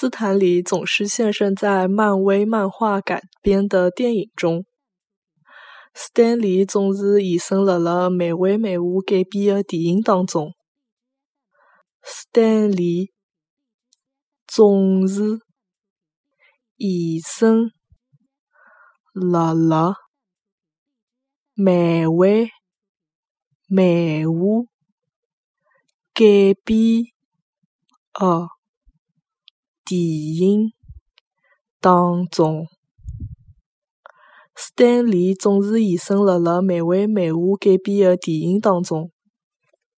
斯坦李总是现身在漫威漫画改编的电影中。斯坦李总是现身辣辣漫威漫画改编的电影当中。斯坦李总是现身辣辣漫威漫画改编的电影当中。斯坦利总是现身辣辣漫威漫画改编的电影当中。